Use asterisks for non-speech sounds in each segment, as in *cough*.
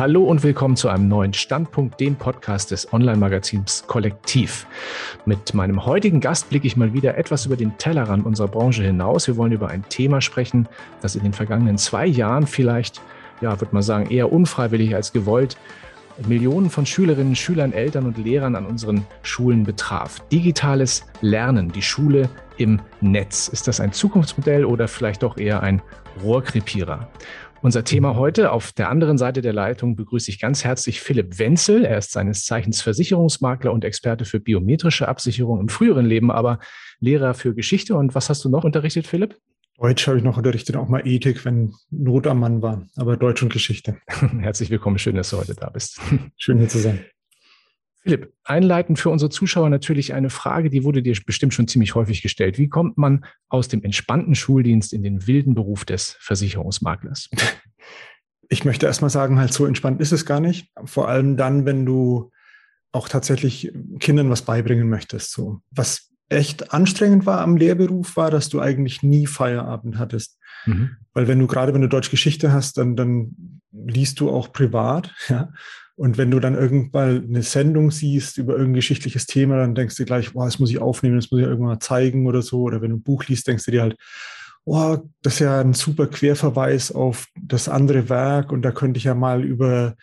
Hallo und willkommen zu einem neuen Standpunkt, dem Podcast des Online-Magazins Kollektiv. Mit meinem heutigen Gast blicke ich mal wieder etwas über den Tellerrand unserer Branche hinaus. Wir wollen über ein Thema sprechen, das in den vergangenen zwei Jahren vielleicht, ja, würde man sagen, eher unfreiwillig als gewollt Millionen von Schülerinnen, Schülern, Eltern und Lehrern an unseren Schulen betraf. Digitales Lernen, die Schule im Netz. Ist das ein Zukunftsmodell oder vielleicht doch eher ein Rohrkrepierer? Unser Thema heute. Auf der anderen Seite der Leitung begrüße ich ganz herzlich Philipp Wenzel. Er ist seines Zeichens Versicherungsmakler und Experte für biometrische Absicherung im früheren Leben, aber Lehrer für Geschichte. Und was hast du noch unterrichtet, Philipp? Deutsch habe ich noch unterrichtet, auch mal Ethik, wenn Not am Mann war, aber Deutsch und Geschichte. *laughs* Herzlich willkommen, schön, dass du heute da bist. Schön hier zu sein. Philipp, einleitend für unsere Zuschauer natürlich eine Frage, die wurde dir bestimmt schon ziemlich häufig gestellt. Wie kommt man aus dem entspannten Schuldienst in den wilden Beruf des Versicherungsmaklers? *laughs* Ich möchte erst mal sagen, halt so entspannt ist es gar nicht. Vor allem dann, wenn du auch tatsächlich Kindern was beibringen möchtest. So, was echt anstrengend war am Lehrberuf, war, dass du eigentlich nie Feierabend hattest. Mhm. Weil wenn du gerade, wenn du Deutsch Geschichte hast, dann, dann liest du auch privat, ja. Und wenn du dann irgendwann eine Sendung siehst über irgendein geschichtliches Thema, dann denkst du gleich, wow, das muss ich aufnehmen, das muss ich irgendwann mal zeigen oder so. Oder wenn du ein Buch liest, denkst du dir halt, oh, das ist ja ein super Querverweis auf das andere Werk und da könnte ich ja mal über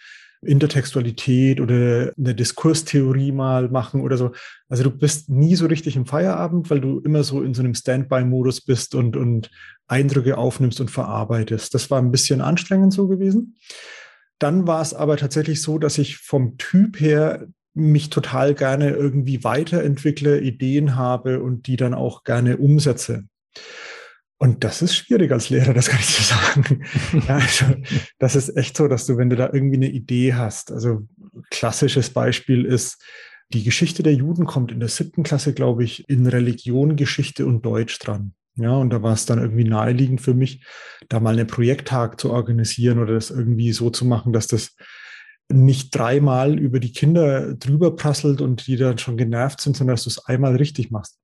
Intertextualität oder eine Diskurstheorie mal machen oder so. Also du bist nie so richtig im Feierabend, weil du immer so in so einem Standby-Modus bist und, und Eindrücke aufnimmst und verarbeitest. Das war ein bisschen anstrengend so gewesen. Dann war es aber tatsächlich so, dass ich vom Typ her mich total gerne irgendwie weiterentwickle, Ideen habe und die dann auch gerne umsetze. Und das ist schwierig als Lehrer, das kann ich dir sagen. *laughs* ja, also, das ist echt so, dass du, wenn du da irgendwie eine Idee hast, also klassisches Beispiel ist, die Geschichte der Juden kommt in der siebten Klasse, glaube ich, in Religion, Geschichte und Deutsch dran. Ja, und da war es dann irgendwie naheliegend für mich, da mal einen Projekttag zu organisieren oder das irgendwie so zu machen, dass das nicht dreimal über die Kinder drüber prasselt und die dann schon genervt sind, sondern dass du es einmal richtig machst.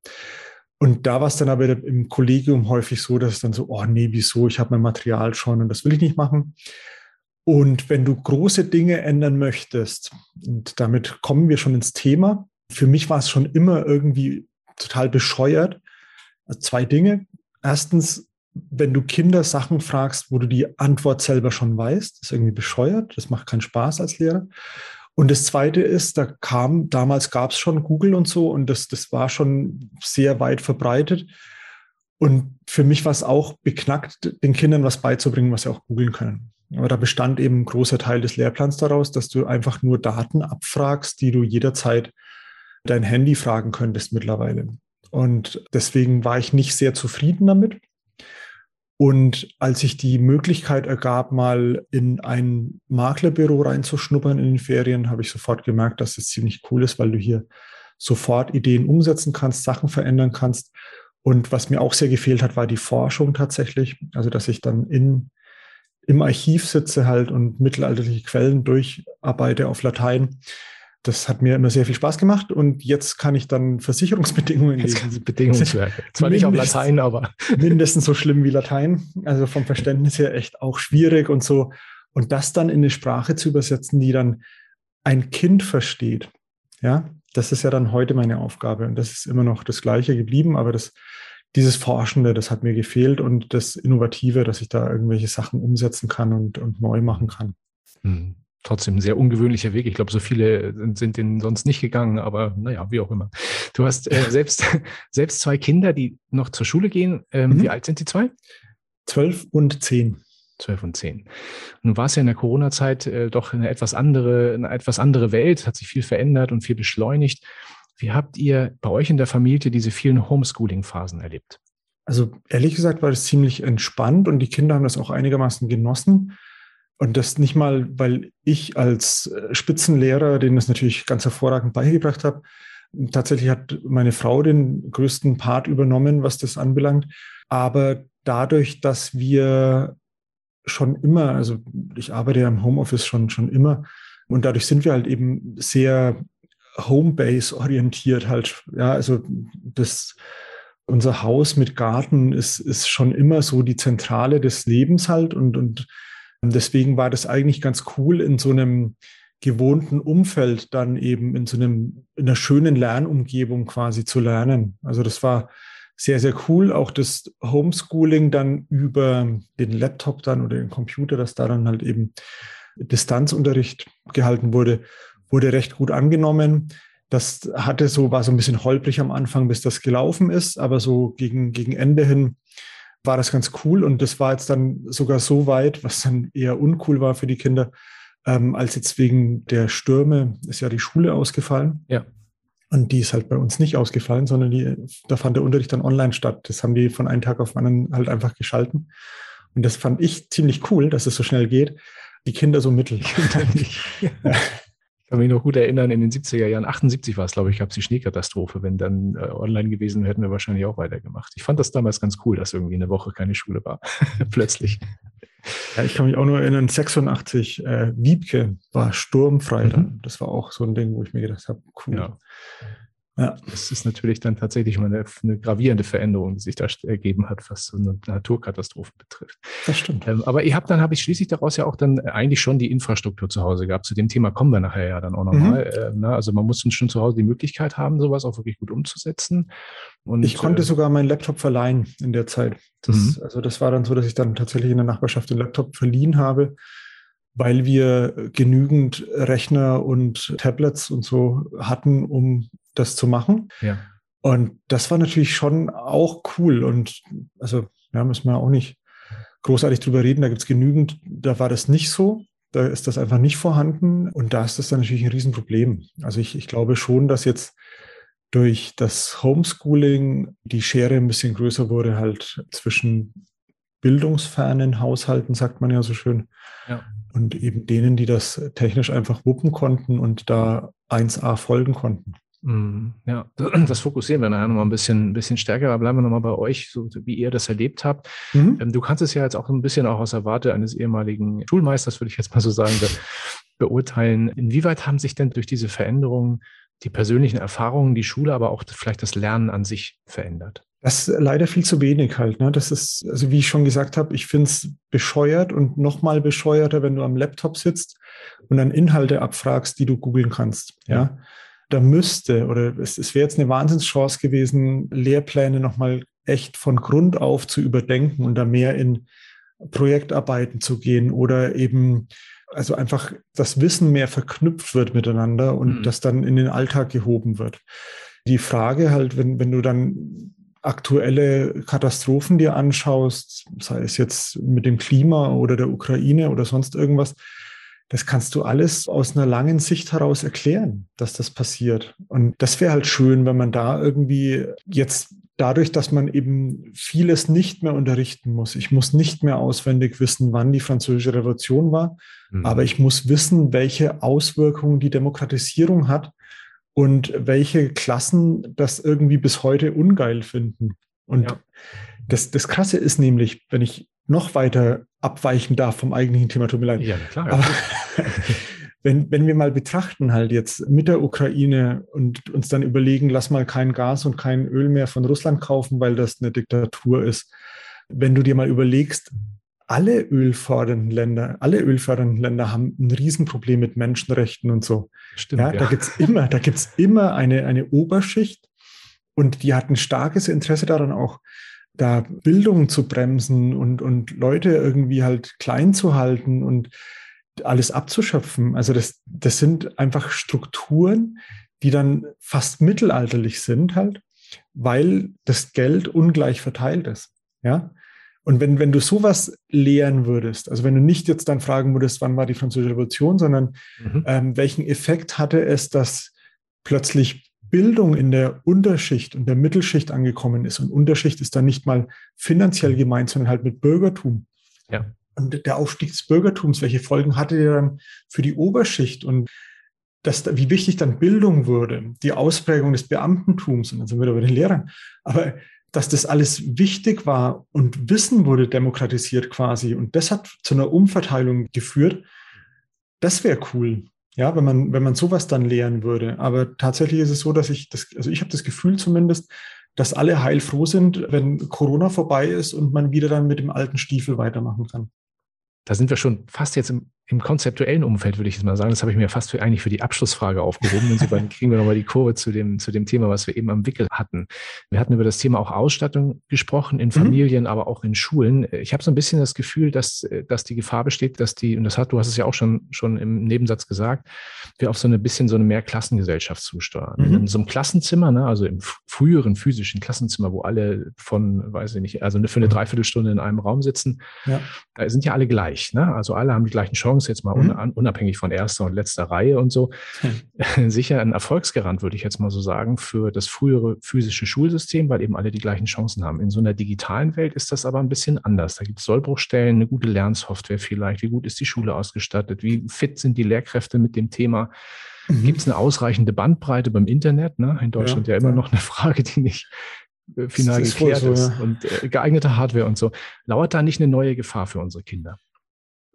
Und da war es dann aber im Kollegium häufig so, dass es dann so, oh nee, wieso, ich habe mein Material schon und das will ich nicht machen. Und wenn du große Dinge ändern möchtest, und damit kommen wir schon ins Thema, für mich war es schon immer irgendwie total bescheuert. Also zwei Dinge. Erstens, wenn du Kinder Sachen fragst, wo du die Antwort selber schon weißt, ist irgendwie bescheuert. Das macht keinen Spaß als Lehrer. Und das Zweite ist, da kam, damals gab es schon Google und so und das, das war schon sehr weit verbreitet. Und für mich war es auch beknackt, den Kindern was beizubringen, was sie auch googeln können. Aber da bestand eben ein großer Teil des Lehrplans daraus, dass du einfach nur Daten abfragst, die du jederzeit dein Handy fragen könntest mittlerweile. Und deswegen war ich nicht sehr zufrieden damit. Und als sich die Möglichkeit ergab, mal in ein Maklerbüro reinzuschnuppern in den Ferien, habe ich sofort gemerkt, dass es ziemlich cool ist, weil du hier sofort Ideen umsetzen kannst, Sachen verändern kannst. Und was mir auch sehr gefehlt hat, war die Forschung tatsächlich. Also, dass ich dann in, im Archiv sitze halt und mittelalterliche Quellen durcharbeite auf Latein das hat mir immer sehr viel Spaß gemacht und jetzt kann ich dann Versicherungsbedingungen lesen. Bedingungswerke. *laughs* Zwar nicht auf Latein, aber. *laughs* mindestens so schlimm wie Latein. Also vom Verständnis her echt auch schwierig und so. Und das dann in eine Sprache zu übersetzen, die dann ein Kind versteht. Ja, das ist ja dann heute meine Aufgabe. Und das ist immer noch das Gleiche geblieben, aber das, dieses Forschende, das hat mir gefehlt und das Innovative, dass ich da irgendwelche Sachen umsetzen kann und, und neu machen kann. Hm trotzdem ein sehr ungewöhnlicher Weg. Ich glaube, so viele sind den sonst nicht gegangen, aber naja, wie auch immer. Du hast äh, *laughs* selbst, selbst zwei Kinder, die noch zur Schule gehen. Ähm, mhm. Wie alt sind die zwei? Zwölf und zehn. Zwölf und zehn. Nun war es ja in der Corona-Zeit äh, doch eine etwas andere, eine etwas andere Welt, hat sich viel verändert und viel beschleunigt. Wie habt ihr bei euch in der Familie diese vielen Homeschooling-Phasen erlebt? Also ehrlich gesagt war das ziemlich entspannt und die Kinder haben das auch einigermaßen genossen. Und das nicht mal, weil ich als äh, Spitzenlehrer, den das natürlich ganz hervorragend beigebracht habe, tatsächlich hat meine Frau den größten Part übernommen, was das anbelangt. Aber dadurch, dass wir schon immer, also ich arbeite ja im Homeoffice schon, schon immer, und dadurch sind wir halt eben sehr Homebase orientiert halt. Ja, also das, unser Haus mit Garten ist, ist schon immer so die Zentrale des Lebens halt und, und Deswegen war das eigentlich ganz cool, in so einem gewohnten Umfeld dann eben in so einem, in einer schönen Lernumgebung quasi zu lernen. Also das war sehr, sehr cool. Auch das Homeschooling dann über den Laptop dann oder den Computer, dass da dann halt eben Distanzunterricht gehalten wurde, wurde recht gut angenommen. Das hatte so, war so ein bisschen holprig am Anfang, bis das gelaufen ist, aber so gegen, gegen Ende hin war das ganz cool und das war jetzt dann sogar so weit, was dann eher uncool war für die Kinder, ähm, als jetzt wegen der Stürme ist ja die Schule ausgefallen. Ja. Und die ist halt bei uns nicht ausgefallen, sondern die, da fand der Unterricht dann online statt. Das haben die von einem Tag auf den anderen halt einfach geschalten. Und das fand ich ziemlich cool, dass es so schnell geht. Die Kinder so mittel. *laughs* *laughs* ja. Ich kann mich noch gut erinnern, in den 70er Jahren, 78 war es, glaube ich, gab es die Schneekatastrophe. Wenn dann äh, online gewesen, hätten wir wahrscheinlich auch weitergemacht. Ich fand das damals ganz cool, dass irgendwie eine Woche keine Schule war. *laughs* Plötzlich. Ja, ich kann mich auch nur erinnern, 86, äh, Wiebke war sturmfrei mhm. dann. Das war auch so ein Ding, wo ich mir gedacht habe, cool. Ja. Ja. Das ist natürlich dann tatsächlich mal eine, eine, gravierende Veränderung, die sich da ergeben hat, was so eine Naturkatastrophe betrifft. Das stimmt. Ähm, aber ihr habt dann, habe ich schließlich daraus ja auch dann eigentlich schon die Infrastruktur zu Hause gehabt. Zu dem Thema kommen wir nachher ja dann auch nochmal. Mhm. Äh, ne? Also man muss schon zu Hause die Möglichkeit haben, sowas auch wirklich gut umzusetzen. Und, ich konnte äh, sogar meinen Laptop verleihen in der Zeit. Das, mhm. Also das war dann so, dass ich dann tatsächlich in der Nachbarschaft den Laptop verliehen habe weil wir genügend Rechner und Tablets und so hatten, um das zu machen. Ja. Und das war natürlich schon auch cool. Und also, ja, müssen wir auch nicht großartig drüber reden. Da gibt es genügend, da war das nicht so. Da ist das einfach nicht vorhanden. Und da ist das dann natürlich ein Riesenproblem. Also ich, ich glaube schon, dass jetzt durch das Homeschooling die Schere ein bisschen größer wurde, halt zwischen bildungsfernen Haushalten, sagt man ja so schön, ja. und eben denen, die das technisch einfach wuppen konnten und da 1a folgen konnten. Mhm. Ja, *clears throat* das fokussieren wir nachher nochmal ein bisschen, ein bisschen stärker, aber bleiben wir nochmal bei euch, so wie ihr das erlebt habt. Mhm. Ähm, du kannst es ja jetzt auch ein bisschen auch aus der Warte eines ehemaligen Schulmeisters, würde ich jetzt mal so sagen, beurteilen. Inwieweit haben sich denn durch diese Veränderungen die persönlichen Erfahrungen, die Schule, aber auch vielleicht das Lernen an sich verändert? Das ist leider viel zu wenig halt. Ne? Das ist, also wie ich schon gesagt habe, ich finde es bescheuert und nochmal bescheuerter, wenn du am Laptop sitzt und dann Inhalte abfragst, die du googeln kannst. Ja. ja? Da müsste oder es, es wäre jetzt eine Wahnsinnschance gewesen, Lehrpläne nochmal echt von Grund auf zu überdenken und da mehr in Projektarbeiten zu gehen oder eben also einfach das Wissen mehr verknüpft wird miteinander und mhm. das dann in den Alltag gehoben wird. Die Frage halt, wenn, wenn du dann aktuelle Katastrophen dir anschaust, sei es jetzt mit dem Klima oder der Ukraine oder sonst irgendwas, das kannst du alles aus einer langen Sicht heraus erklären, dass das passiert. Und das wäre halt schön, wenn man da irgendwie jetzt dadurch, dass man eben vieles nicht mehr unterrichten muss. Ich muss nicht mehr auswendig wissen, wann die französische Revolution war, mhm. aber ich muss wissen, welche Auswirkungen die Demokratisierung hat und welche Klassen das irgendwie bis heute ungeil finden. Und ja. das, das Krasse ist nämlich, wenn ich noch weiter abweichen darf vom eigentlichen Thema, tut mir leid. Ja, klar. Aber *laughs* wenn, wenn wir mal betrachten, halt jetzt mit der Ukraine und uns dann überlegen, lass mal kein Gas und kein Öl mehr von Russland kaufen, weil das eine Diktatur ist. Wenn du dir mal überlegst, alle ölfördernden Länder, alle ölfördernden Länder haben ein Riesenproblem mit Menschenrechten und so. Stimmt, ja, ja. Da gibt's immer, da gibt's immer eine, eine Oberschicht und die hat ein starkes Interesse daran, auch da Bildung zu bremsen und, und Leute irgendwie halt klein zu halten und alles abzuschöpfen. Also das, das sind einfach Strukturen, die dann fast mittelalterlich sind halt, weil das Geld ungleich verteilt ist. Ja. Und wenn, wenn du sowas lehren würdest, also wenn du nicht jetzt dann fragen würdest, wann war die Französische Revolution, sondern mhm. ähm, welchen Effekt hatte es, dass plötzlich Bildung in der Unterschicht und der Mittelschicht angekommen ist. Und Unterschicht ist dann nicht mal finanziell gemeint, sondern halt mit Bürgertum. Ja. Und der Aufstieg des Bürgertums, welche Folgen hatte der dann für die Oberschicht und das, wie wichtig dann Bildung wurde, die Ausprägung des Beamtentums, und dann sind wir da bei den Lehrern, aber dass das alles wichtig war und Wissen wurde demokratisiert quasi und das hat zu einer Umverteilung geführt, das wäre cool. Ja, wenn man, wenn man sowas dann lehren würde. Aber tatsächlich ist es so, dass ich das, also ich habe das Gefühl zumindest, dass alle heilfroh sind, wenn Corona vorbei ist und man wieder dann mit dem alten Stiefel weitermachen kann. da sind wir schon fast jetzt im im konzeptuellen Umfeld würde ich jetzt mal sagen, das habe ich mir fast für, eigentlich für die Abschlussfrage aufgehoben. Und dann *laughs* kriegen wir nochmal die Kurve zu dem, zu dem Thema, was wir eben am Wickel hatten. Wir hatten über das Thema auch Ausstattung gesprochen, in mhm. Familien, mhm. aber auch in Schulen. Ich habe so ein bisschen das Gefühl, dass, dass die Gefahr besteht, dass die, und das hat, du hast es ja auch schon, schon im Nebensatz gesagt, wir auf so ein bisschen so eine Mehrklassengesellschaft zusteuern. Mhm. In so einem Klassenzimmer, ne, also im früheren physischen Klassenzimmer, wo alle von, weiß ich nicht, also für eine mhm. Dreiviertelstunde in einem Raum sitzen, ja. da sind ja alle gleich. Ne? Also alle haben die gleichen Chancen Chance, jetzt mal mhm. unabhängig von erster und letzter Reihe und so, mhm. *laughs* sicher ein Erfolgsgarant, würde ich jetzt mal so sagen, für das frühere physische Schulsystem, weil eben alle die gleichen Chancen haben. In so einer digitalen Welt ist das aber ein bisschen anders. Da gibt es Sollbruchstellen, eine gute Lernsoftware vielleicht, wie gut ist die Schule ausgestattet, wie fit sind die Lehrkräfte mit dem Thema. Mhm. Gibt es eine ausreichende Bandbreite beim Internet? Ne? In Deutschland ja, ja immer ja. noch eine Frage, die nicht äh, final geklärt so, ist. Ja. Und äh, geeignete Hardware und so. Lauert da nicht eine neue Gefahr für unsere Kinder?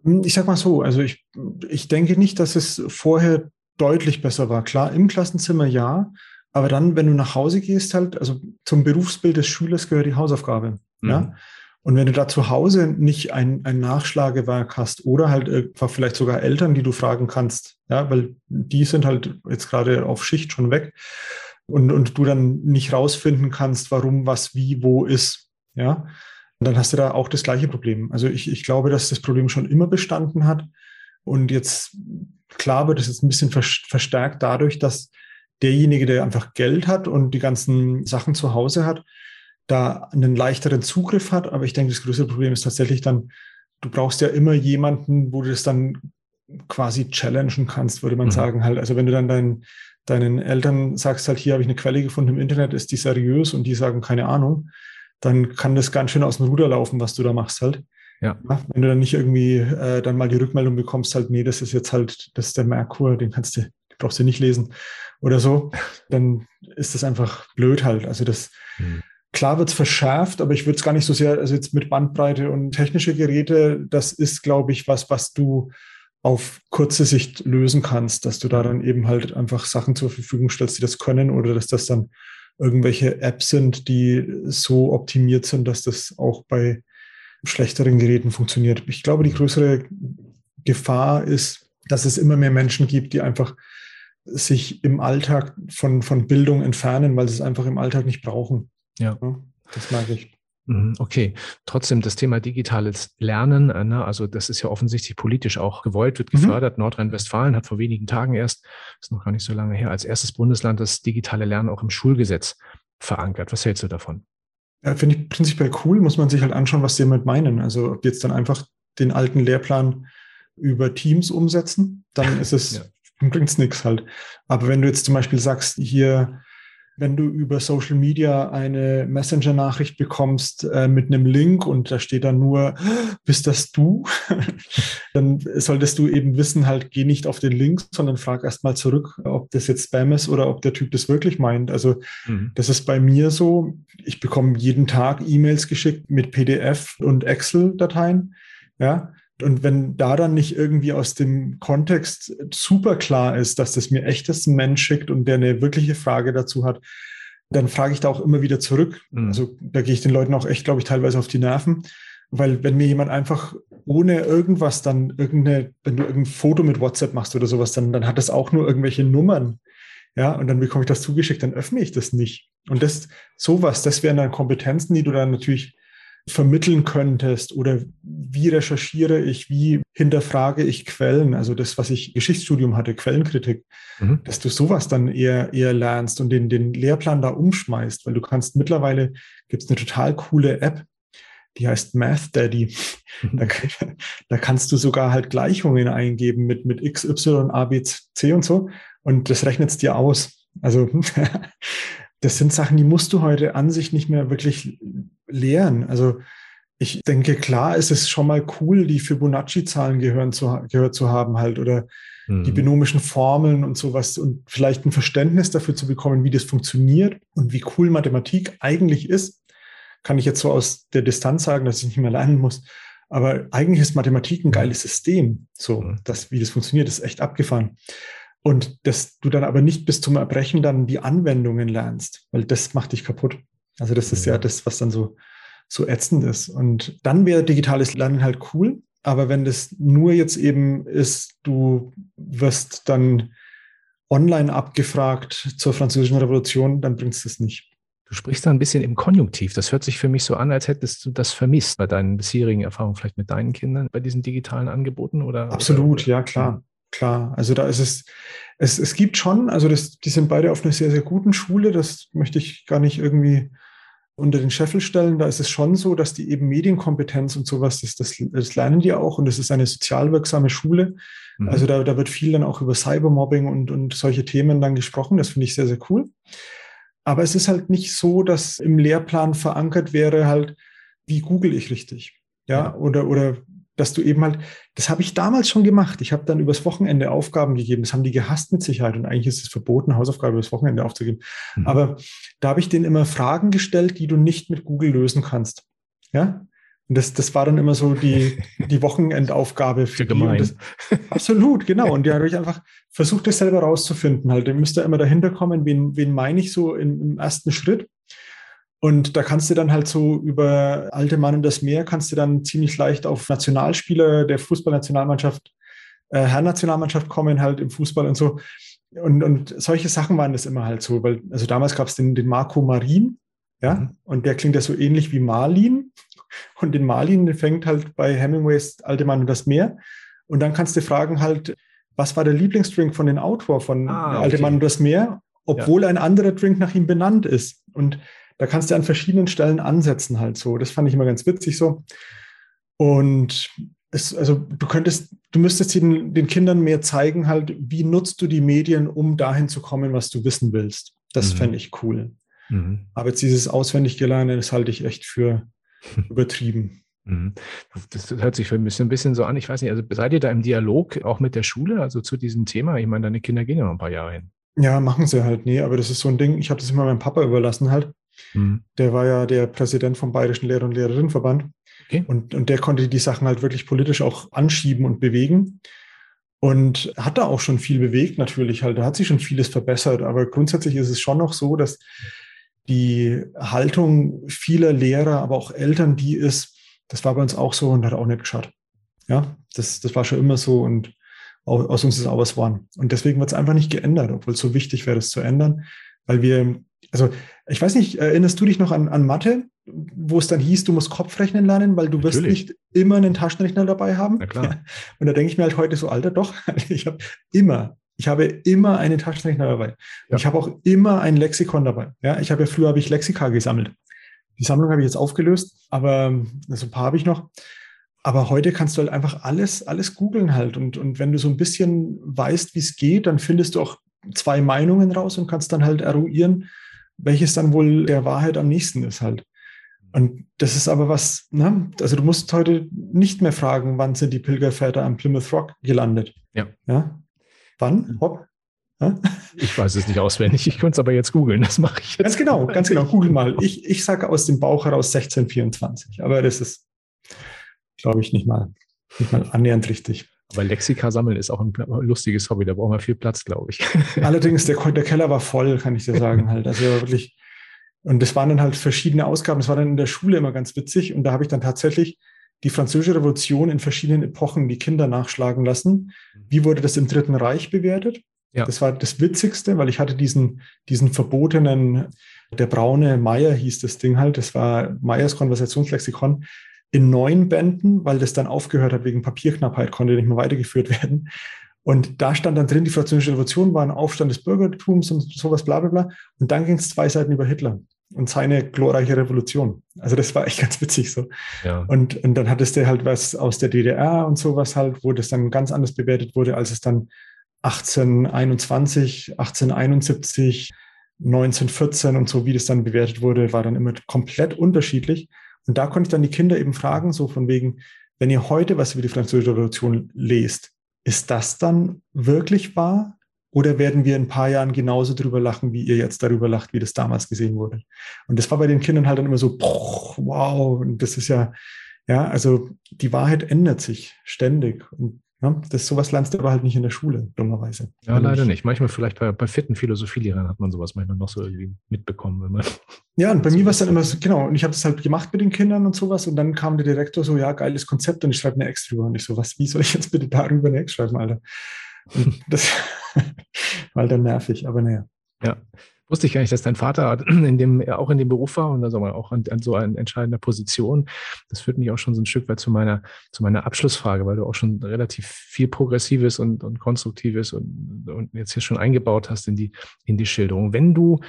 Hm, ich sag mal so, also ich, ich denke nicht, dass es vorher deutlich besser war. Klar, im Klassenzimmer ja, aber dann, wenn du nach Hause gehst, halt, also zum Berufsbild des Schülers gehört die Hausaufgabe. Mhm. Ja. Und wenn du da zu Hause nicht ein, ein Nachschlagewerk hast oder halt einfach vielleicht sogar Eltern, die du fragen kannst, ja, weil die sind halt jetzt gerade auf Schicht schon weg und, und du dann nicht rausfinden kannst, warum, was, wie, wo ist, ja, und dann hast du da auch das gleiche Problem. Also ich, ich glaube, dass das Problem schon immer bestanden hat. Und jetzt, klar wird es jetzt ein bisschen verstärkt dadurch, dass derjenige, der einfach Geld hat und die ganzen Sachen zu Hause hat, da einen leichteren Zugriff hat. Aber ich denke, das größere Problem ist tatsächlich dann, du brauchst ja immer jemanden, wo du das dann quasi challengen kannst, würde man mhm. sagen. Halt, also wenn du dann dein, deinen Eltern sagst, halt, hier habe ich eine Quelle gefunden im Internet, ist die seriös und die sagen keine Ahnung, dann kann das ganz schön aus dem Ruder laufen, was du da machst halt. Ja. wenn du dann nicht irgendwie äh, dann mal die Rückmeldung bekommst, halt, nee, das ist jetzt halt, das ist der Merkur, den kannst du, brauchst du nicht lesen oder so, *laughs* dann ist das einfach blöd halt. Also das, mhm. klar wird's verschärft, aber ich würde es gar nicht so sehr, also jetzt mit Bandbreite und technische Geräte, das ist, glaube ich, was, was du auf kurze Sicht lösen kannst, dass du da dann eben halt einfach Sachen zur Verfügung stellst, die das können oder dass das dann irgendwelche Apps sind, die so optimiert sind, dass das auch bei schlechteren Geräten funktioniert. Ich glaube, die größere Gefahr ist, dass es immer mehr Menschen gibt, die einfach sich im Alltag von, von Bildung entfernen, weil sie es einfach im Alltag nicht brauchen. Ja. Das mag ich. Mhm, okay, trotzdem das Thema digitales Lernen, äh, ne, also das ist ja offensichtlich politisch auch gewollt, wird mhm. gefördert. Mhm. Nordrhein-Westfalen hat vor wenigen Tagen erst, ist noch gar nicht so lange her, als erstes Bundesland das digitale Lernen auch im Schulgesetz verankert. Was hältst du davon? Ja, Finde ich prinzipiell cool, muss man sich halt anschauen, was sie damit meinen. Also ob jetzt dann einfach den alten Lehrplan über Teams umsetzen, dann *laughs* ist es, ja. bringt es nichts halt. Aber wenn du jetzt zum Beispiel sagst, hier wenn du über Social Media eine Messenger-Nachricht bekommst äh, mit einem Link und da steht dann nur, bist das du? *laughs* dann solltest du eben wissen, halt, geh nicht auf den Link, sondern frag erstmal zurück, ob das jetzt Spam ist oder ob der Typ das wirklich meint. Also mhm. das ist bei mir so. Ich bekomme jeden Tag E-Mails geschickt mit PDF und Excel-Dateien. Ja, und wenn da dann nicht irgendwie aus dem Kontext super klar ist, dass das mir echtes Mensch schickt und der eine wirkliche Frage dazu hat, dann frage ich da auch immer wieder zurück. Mhm. Also da gehe ich den Leuten auch echt, glaube ich, teilweise auf die Nerven. Weil wenn mir jemand einfach ohne irgendwas dann irgendeine, wenn du irgendein Foto mit WhatsApp machst oder sowas, dann, dann hat das auch nur irgendwelche Nummern. Ja, und dann bekomme ich das zugeschickt, dann öffne ich das nicht. Und das, sowas, das wären dann Kompetenzen, die du dann natürlich vermitteln könntest oder wie recherchiere ich, wie hinterfrage ich Quellen, also das, was ich Geschichtsstudium hatte, Quellenkritik, mhm. dass du sowas dann eher, eher lernst und den, den Lehrplan da umschmeißt, weil du kannst mittlerweile, gibt es eine total coole App, die heißt Math Daddy. Mhm. Da, da, kannst du sogar halt Gleichungen eingeben mit, mit X, Y, A, B, C und so und das rechnet es dir aus. Also *laughs* das sind Sachen, die musst du heute an sich nicht mehr wirklich lehren. Also ich denke, klar ist es schon mal cool, die Fibonacci-Zahlen gehört zu haben halt oder mhm. die binomischen Formeln und sowas und vielleicht ein Verständnis dafür zu bekommen, wie das funktioniert und wie cool Mathematik eigentlich ist. Kann ich jetzt so aus der Distanz sagen, dass ich nicht mehr lernen muss. Aber eigentlich ist Mathematik ein geiles System. So, mhm. das, wie das funktioniert, ist echt abgefahren. Und dass du dann aber nicht bis zum Erbrechen dann die Anwendungen lernst, weil das macht dich kaputt. Also das ist ja das, was dann so, so ätzend ist. Und dann wäre digitales Lernen halt cool, Aber wenn das nur jetzt eben ist, du wirst dann online abgefragt zur Französischen Revolution, dann bringt es das nicht. Du sprichst da ein bisschen im Konjunktiv. Das hört sich für mich so an, als hättest du das vermisst bei deinen bisherigen Erfahrungen, vielleicht mit deinen Kindern bei diesen digitalen Angeboten oder? Absolut, oder? ja, klar. Klar. Also da ist es, es, es gibt schon, also das, die sind beide auf einer sehr, sehr guten Schule. Das möchte ich gar nicht irgendwie unter den Scheffel stellen. Da ist es schon so, dass die eben Medienkompetenz und sowas, das, das, das lernen die auch und das ist eine sozial wirksame Schule. Mhm. Also da, da wird viel dann auch über Cybermobbing und, und solche Themen dann gesprochen. Das finde ich sehr, sehr cool. Aber es ist halt nicht so, dass im Lehrplan verankert wäre halt, wie google ich richtig? Ja, oder, oder dass du eben halt, das habe ich damals schon gemacht. Ich habe dann übers Wochenende Aufgaben gegeben. Das haben die gehasst mit Sicherheit. Und eigentlich ist es verboten, Hausaufgaben übers Wochenende aufzugeben. Mhm. Aber da habe ich denen immer Fragen gestellt, die du nicht mit Google lösen kannst. Ja, und das, das war dann immer so die, die *laughs* Wochenendaufgabe für die. Das, absolut, genau. Und da habe ich einfach versucht, das selber rauszufinden. Halt, ihr müsst da immer dahinter kommen, wen, wen meine ich so im, im ersten Schritt. Und da kannst du dann halt so über alte Mann und das Meer, kannst du dann ziemlich leicht auf Nationalspieler der Fußballnationalmannschaft, äh, Herrennationalmannschaft kommen, halt im Fußball und so. Und, und solche Sachen waren das immer halt so, weil, also damals gab es den, den Marco Marin, ja, mhm. und der klingt ja so ähnlich wie Marlin. Und den Marlin den fängt halt bei Hemingways Alte Mann und das Meer. Und dann kannst du fragen halt, was war der Lieblingsdrink von dem Autor von ah, okay. Alte Mann und das Meer, obwohl ja. ein anderer Drink nach ihm benannt ist. Und da kannst du an verschiedenen Stellen ansetzen halt so. Das fand ich immer ganz witzig so. Und es, also du könntest, du müsstest den, den Kindern mehr zeigen halt, wie nutzt du die Medien, um dahin zu kommen, was du wissen willst. Das mhm. fände ich cool. Mhm. Aber jetzt dieses auswendig Gelernte, das halte ich echt für *laughs* übertrieben. Mhm. Das hört sich für ein bisschen, ein bisschen so an. Ich weiß nicht, also seid ihr da im Dialog auch mit der Schule, also zu diesem Thema? Ich meine, deine Kinder gehen ja noch ein paar Jahre hin. Ja, machen sie halt nie, aber das ist so ein Ding, ich habe das immer meinem Papa überlassen halt. Mhm. Der war ja der Präsident vom Bayerischen Lehrer- und Lehrerinnenverband. Okay. Und, und der konnte die Sachen halt wirklich politisch auch anschieben und bewegen. Und hat da auch schon viel bewegt, natürlich halt. Da hat sich schon vieles verbessert. Aber grundsätzlich ist es schon noch so, dass die Haltung vieler Lehrer, aber auch Eltern, die ist, das war bei uns auch so und hat auch nicht geschaut. Ja, das, das war schon immer so und aus uns ist auch was geworden. Und deswegen wird es einfach nicht geändert, obwohl es so wichtig wäre, es zu ändern, weil wir, also ich weiß nicht, erinnerst du dich noch an, an Mathe, wo es dann hieß, du musst Kopfrechnen lernen, weil du Natürlich. wirst nicht immer einen Taschenrechner dabei haben. Na klar. *laughs* Und da denke ich mir halt heute so, Alter, doch, *laughs* ich habe immer ich habe immer einen Taschenrechner dabei. Ja. Ich habe auch immer ein Lexikon dabei. Ja, ich habe ja früher habe ich Lexika gesammelt. Die Sammlung habe ich jetzt aufgelöst, aber so ein paar habe ich noch. Aber heute kannst du halt einfach alles, alles googeln halt. Und, und wenn du so ein bisschen weißt, wie es geht, dann findest du auch zwei Meinungen raus und kannst dann halt eruieren, welches dann wohl der Wahrheit am nächsten ist halt. Und das ist aber was, ne? also du musst heute nicht mehr fragen, wann sind die Pilgerväter am Plymouth Rock gelandet. Ja. ja? Wann? Hm. Hopp? Ja? Ich weiß es nicht auswendig, ich könnte es aber jetzt googeln, das mache ich jetzt. Ganz genau, ganz genau, google mal. Ich, ich sage aus dem Bauch heraus 1624, aber das ist, glaube ich, nicht mal, nicht mal annähernd richtig. Aber Lexika sammeln ist auch ein lustiges Hobby, da brauchen wir viel Platz, glaube ich. *laughs* Allerdings, der, der Keller war voll, kann ich dir sagen halt. Also wirklich, und das waren dann halt verschiedene Ausgaben. Das war dann in der Schule immer ganz witzig. Und da habe ich dann tatsächlich die Französische Revolution in verschiedenen Epochen die Kinder nachschlagen lassen. Wie wurde das im Dritten Reich bewertet? Ja. Das war das Witzigste, weil ich hatte diesen, diesen verbotenen, der braune Meier hieß das Ding halt, das war Meyers Konversationslexikon in neun Bänden, weil das dann aufgehört hat wegen Papierknappheit, konnte nicht mehr weitergeführt werden. Und da stand dann drin, die Französische Revolution war ein Aufstand des Bürgertums und sowas, bla bla bla. Und dann ging es zwei Seiten über Hitler und seine glorreiche Revolution. Also das war echt ganz witzig so. Ja. Und, und dann hattest du halt was aus der DDR und sowas halt, wo das dann ganz anders bewertet wurde, als es dann 1821, 1871, 1914 und so, wie das dann bewertet wurde, war dann immer komplett unterschiedlich. Und da konnte ich dann die Kinder eben fragen, so von wegen, wenn ihr heute was über die Französische Revolution lest, ist das dann wirklich wahr? Oder werden wir in ein paar Jahren genauso drüber lachen, wie ihr jetzt darüber lacht, wie das damals gesehen wurde? Und das war bei den Kindern halt dann immer so, wow, und das ist ja, ja, also die Wahrheit ändert sich ständig. Und Ja, das sowas lernst du aber halt nicht in der Schule, dummerweise. Ja, leider nicht. Manchmal vielleicht bei, bei fitten Philosophielehrern hat man sowas manchmal noch so irgendwie mitbekommen, wenn man. Ja, und bei *laughs* mir war es dann immer so, genau, und ich habe das halt gemacht mit den Kindern und sowas und dann kam der Direktor so, ja, geiles Konzept und ich schreibe eine Ex drüber. Und ich so, was, wie soll ich jetzt bitte darüber eine Ex schreiben, Alter? Und *laughs* das *laughs* war halt dann nervig, aber naja. Ja. Wusste ich gar nicht, dass dein Vater *clears throat* in dem, auch in dem Beruf war und also auch an, an so einer entscheidender Position. Das führt mich auch schon so ein Stück weit zu meiner, zu meiner Abschlussfrage, weil du auch schon relativ viel Progressives und, und Konstruktives und, und jetzt hier schon eingebaut hast in die, in die Schilderung. Wenn du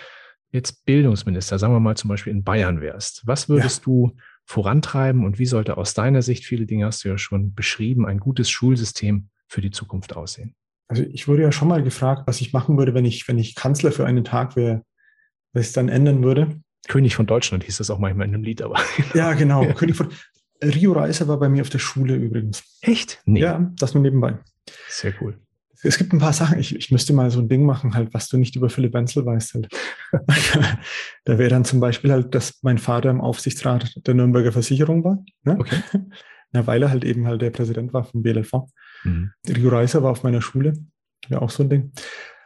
jetzt Bildungsminister, sagen wir mal zum Beispiel in Bayern wärst, was würdest ja. du vorantreiben und wie sollte aus deiner Sicht, viele Dinge hast du ja schon beschrieben, ein gutes Schulsystem für die Zukunft aussehen? Also ich wurde ja schon mal gefragt, was ich machen würde, wenn ich, wenn ich Kanzler für einen Tag wäre, was ich dann ändern würde. König von Deutschland hieß das auch manchmal in einem Lied, aber. *laughs* ja, genau. Ja. König von. Rio Reiser war bei mir auf der Schule übrigens. Echt? Nee. Ja, das nur nebenbei. Sehr cool. Es gibt ein paar Sachen, ich, ich müsste mal so ein Ding machen, halt, was du nicht über Philipp Wenzel weißt. Halt. *laughs* da wäre dann zum Beispiel halt, dass mein Vater im Aufsichtsrat der Nürnberger Versicherung war. Ne? Okay. *laughs* Na, weil er halt eben halt der Präsident war vom BLV. Mhm. Rio Reiser war auf meiner Schule, ja auch so ein Ding.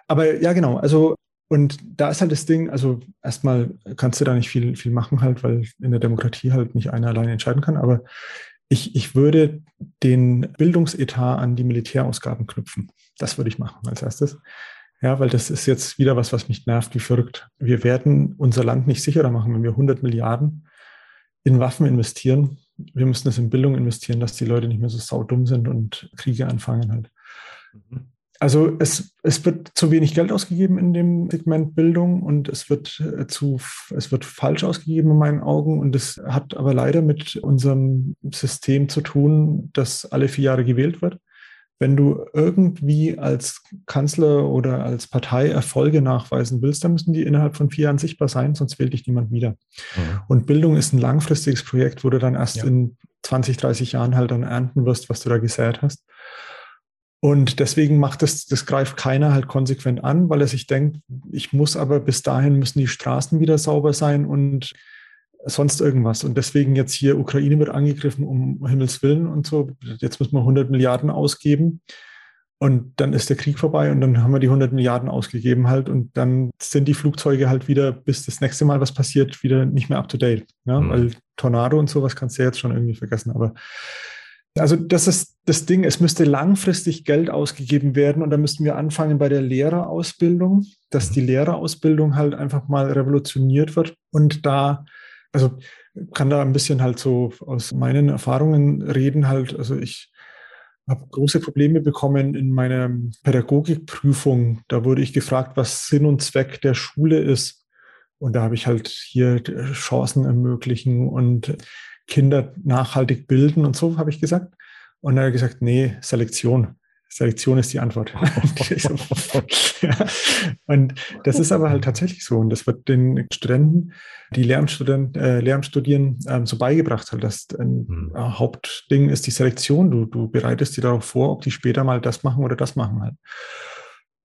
Aber ja, genau, also und da ist halt das Ding, also erstmal kannst du da nicht viel, viel machen halt, weil in der Demokratie halt nicht einer alleine entscheiden kann, aber ich, ich würde den Bildungsetat an die Militärausgaben knüpfen. Das würde ich machen als erstes. Ja, weil das ist jetzt wieder was, was mich nervt, wie verrückt. Wir werden unser Land nicht sicherer machen, wenn wir 100 Milliarden in Waffen investieren wir müssen das in Bildung investieren, dass die Leute nicht mehr so saudumm sind und Kriege anfangen halt. Mhm. Also es, es wird zu wenig Geld ausgegeben in dem Segment Bildung und es wird äh, zu, es wird falsch ausgegeben in meinen Augen und es hat aber leider mit unserem System zu tun, das alle vier Jahre gewählt wird wenn du irgendwie als Kanzler oder als Partei Erfolge nachweisen willst, dann müssen die innerhalb von vier Jahren sichtbar sein, sonst wählt dich niemand wieder. Mhm. Und Bildung ist ein langfristiges Projekt, wo du dann erst ja. in 20, 30 Jahren halt dann ernten wirst, was du da gesät hast. Und deswegen macht das, das greift keiner halt konsequent an, weil er sich denkt, ich muss aber bis dahin müssen die Straßen wieder sauber sein und sonst irgendwas. Und deswegen jetzt hier Ukraine wird angegriffen, um Himmels Willen und so. Jetzt müssen wir 100 Milliarden ausgeben. Und dann ist der Krieg vorbei und dann haben wir die 100 Milliarden ausgegeben halt und dann sind die Flugzeuge halt wieder, bis das nächste Mal was passiert, wieder nicht mehr up to date. Ja? Mhm. Weil Tornado und sowas kannst du ja jetzt schon irgendwie vergessen. Aber also das ist das Ding, es müsste langfristig Geld ausgegeben werden und da müssten wir anfangen bei der Lehrerausbildung, dass mhm. die Lehrerausbildung halt einfach mal revolutioniert wird und da also kann da ein bisschen halt so aus meinen Erfahrungen reden halt. Also ich habe große Probleme bekommen in meiner Pädagogikprüfung. Da wurde ich gefragt, was Sinn und Zweck der Schule ist. Und da habe ich halt hier Chancen ermöglichen und Kinder nachhaltig bilden und so habe ich gesagt. Und er hat gesagt, nee, Selektion. Selektion ist die Antwort. *laughs* *laughs* ja. Und das ist aber halt tatsächlich so. Und das wird den Studenten, die Lehramtsstudenten, äh, Lehramtsstudieren ähm, so beigebracht, halt, dass ein mhm. Hauptding ist die Selektion. Du, du bereitest dir darauf vor, ob die später mal das machen oder das machen halt.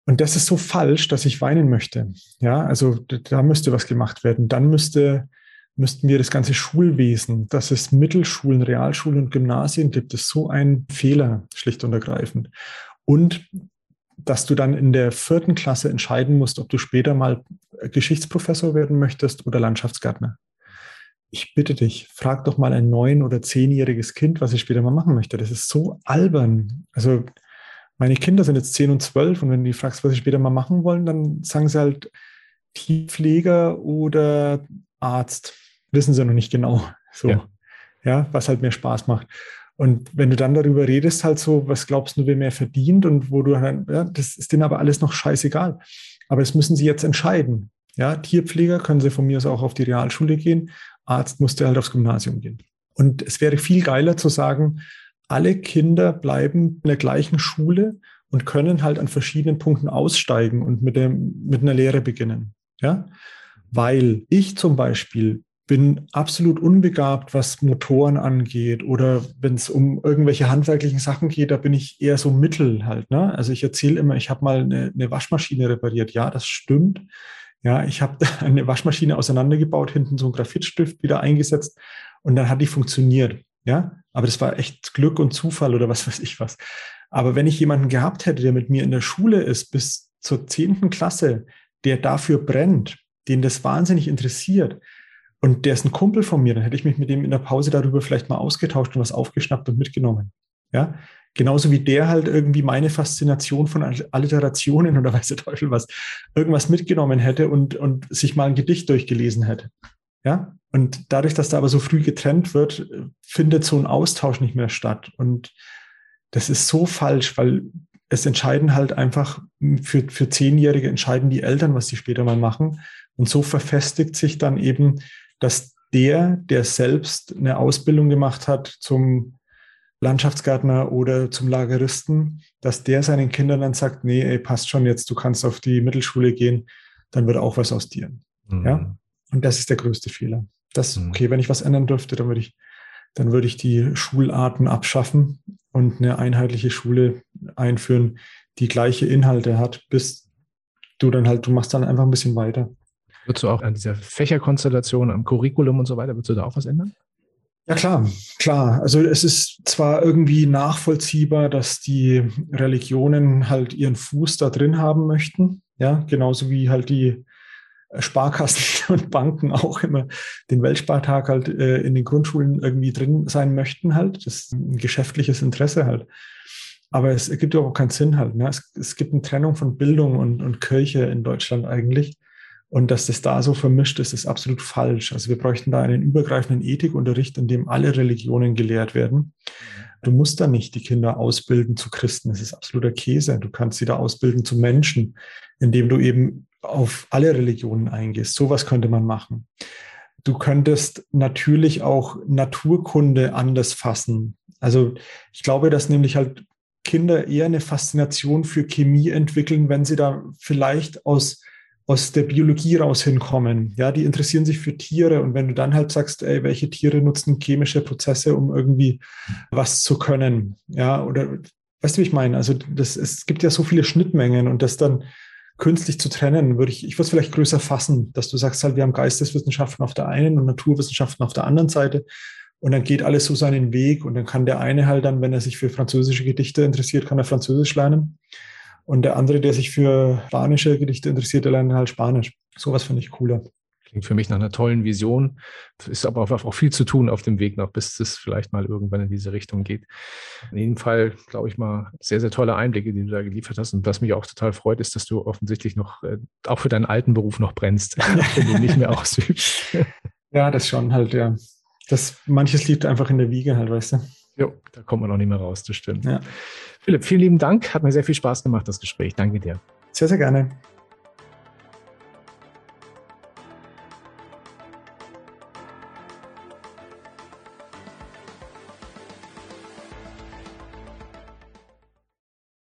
Und das ist so falsch, dass ich weinen möchte. Ja, also da müsste was gemacht werden. Dann müsste müssten wir das ganze Schulwesen, dass es Mittelschulen, Realschulen und Gymnasien gibt, ist so ein Fehler, schlicht und ergreifend. Und dass du dann in der vierten Klasse entscheiden musst, ob du später mal Geschichtsprofessor werden möchtest oder Landschaftsgärtner. Ich bitte dich, frag doch mal ein neun- oder zehnjähriges Kind, was es später mal machen möchte. Das ist so albern. Also meine Kinder sind jetzt zehn und zwölf und wenn du die fragst, was sie später mal machen wollen, dann sagen sie halt Tierpfleger oder Arzt wissen sie noch nicht genau. *laughs* So, ja. ja, was halt mehr Spaß macht. Und wenn du dann darüber redest, halt so, was glaubst du, wer mehr verdient und wo du dann, ja, das ist denen aber alles noch scheißegal. Aber das müssen sie jetzt entscheiden. Ja, Tierpfleger können sie von mir aus auch auf die Realschule gehen. Arzt musste halt aufs Gymnasium gehen. Und es wäre viel geiler zu sagen, alle Kinder bleiben in der gleichen Schule und können halt an verschiedenen Punkten aussteigen und mit, dem, mit einer Lehre beginnen. Ja, weil ich zum Beispiel bin absolut unbegabt, was Motoren angeht oder wenn es um irgendwelche handwerklichen Sachen geht, da bin ich eher so mittel halt. Ne? Also ich erzähle immer, ich habe mal eine, eine, Waschmaschine repariert. Ja, das stimmt. Ja, ich habe *laughs* eine Waschmaschine auseinandergebaut, hinten so einen Graphitstift wieder eingesetzt und dann hat die funktioniert. Ja, aber das war echt Glück und Zufall oder was *laughs* weiß ich was. Aber wenn ich jemanden gehabt hätte, der mit mir in der Schule ist bis zur zehnten Klasse, der dafür brennt, den das wahnsinnig interessiert und der ist ein Kumpel von mir, dann hätte ich mich mit dem in der Pause darüber vielleicht mal ausgetauscht und was aufgeschnappt und mitgenommen. Ja, genauso wie der halt irgendwie meine Faszination von Alliterationen oder weiß der Teufel was, irgendwas mitgenommen hätte und, und sich mal ein Gedicht durchgelesen hätte. Ja, und dadurch, dass da aber so früh getrennt wird, findet so ein Austausch nicht mehr statt. Und das ist so falsch, weil es entscheiden halt einfach für, für Zehnjährige entscheiden die Eltern, was sie später mal machen. Und so verfestigt sich dann eben, dass der, der selbst eine Ausbildung gemacht hat zum Landschaftsgärtner oder zum Lageristen, dass der seinen Kindern dann sagt, nee, ey, passt schon jetzt, du kannst auf die Mittelschule gehen, dann wird auch was aus dir. Mhm. Ja? Und das ist der größte Fehler. Das, mhm. okay, wenn ich was ändern dürfte, dann würde ich, dann würde ich die Schularten abschaffen und eine einheitliche Schule einführen, die gleiche Inhalte hat, bis du dann halt, du machst dann einfach ein bisschen weiter. Würdest du auch an dieser Fächerkonstellation, am Curriculum und so weiter, würdest du da auch was ändern? Ja, klar, klar. Also es ist zwar irgendwie nachvollziehbar, dass die Religionen halt ihren Fuß da drin haben möchten, ja, genauso wie halt die Sparkassen *laughs* und Banken auch immer den Weltspartag halt äh, in den Grundschulen irgendwie drin sein möchten halt. Das ist ein geschäftliches Interesse halt. Aber es ergibt ja auch keinen Sinn halt. Ne? Es, es gibt eine Trennung von Bildung und, und Kirche in Deutschland eigentlich. Und dass das da so vermischt ist, ist absolut falsch. Also wir bräuchten da einen übergreifenden Ethikunterricht, in dem alle Religionen gelehrt werden. Du musst da nicht die Kinder ausbilden zu Christen. Das ist absoluter Käse. Du kannst sie da ausbilden zu Menschen, indem du eben auf alle Religionen eingehst. Sowas könnte man machen. Du könntest natürlich auch Naturkunde anders fassen. Also ich glaube, dass nämlich halt Kinder eher eine Faszination für Chemie entwickeln, wenn sie da vielleicht aus aus der Biologie raus hinkommen. Ja, die interessieren sich für Tiere. Und wenn du dann halt sagst, ey, welche Tiere nutzen chemische Prozesse, um irgendwie was zu können, ja, oder weißt du, wie ich meine? Also das, es gibt ja so viele Schnittmengen und das dann künstlich zu trennen, würde ich, ich würde es vielleicht größer fassen, dass du sagst halt, wir haben Geisteswissenschaften auf der einen und Naturwissenschaften auf der anderen Seite. Und dann geht alles so seinen Weg. Und dann kann der eine halt dann, wenn er sich für französische Gedichte interessiert, kann er Französisch lernen und der andere, der sich für spanische Gedichte interessiert, der lernt halt Spanisch. Sowas finde ich cooler. Klingt für mich nach einer tollen Vision. Ist aber auch viel zu tun auf dem Weg noch, bis es vielleicht mal irgendwann in diese Richtung geht. In jedem Fall, glaube ich mal, sehr, sehr tolle Einblicke, die du da geliefert hast. Und was mich auch total freut, ist, dass du offensichtlich noch, äh, auch für deinen alten Beruf noch brennst, *laughs* wenn du nicht mehr ausübst. *laughs* ja, das schon halt, ja. Das, manches liegt einfach in der Wiege halt, weißt du. Jo, da kommt man auch nicht mehr raus, das stimmt. Ja. Philipp, vielen lieben Dank. Hat mir sehr viel Spaß gemacht, das Gespräch. Danke dir. Sehr, sehr gerne.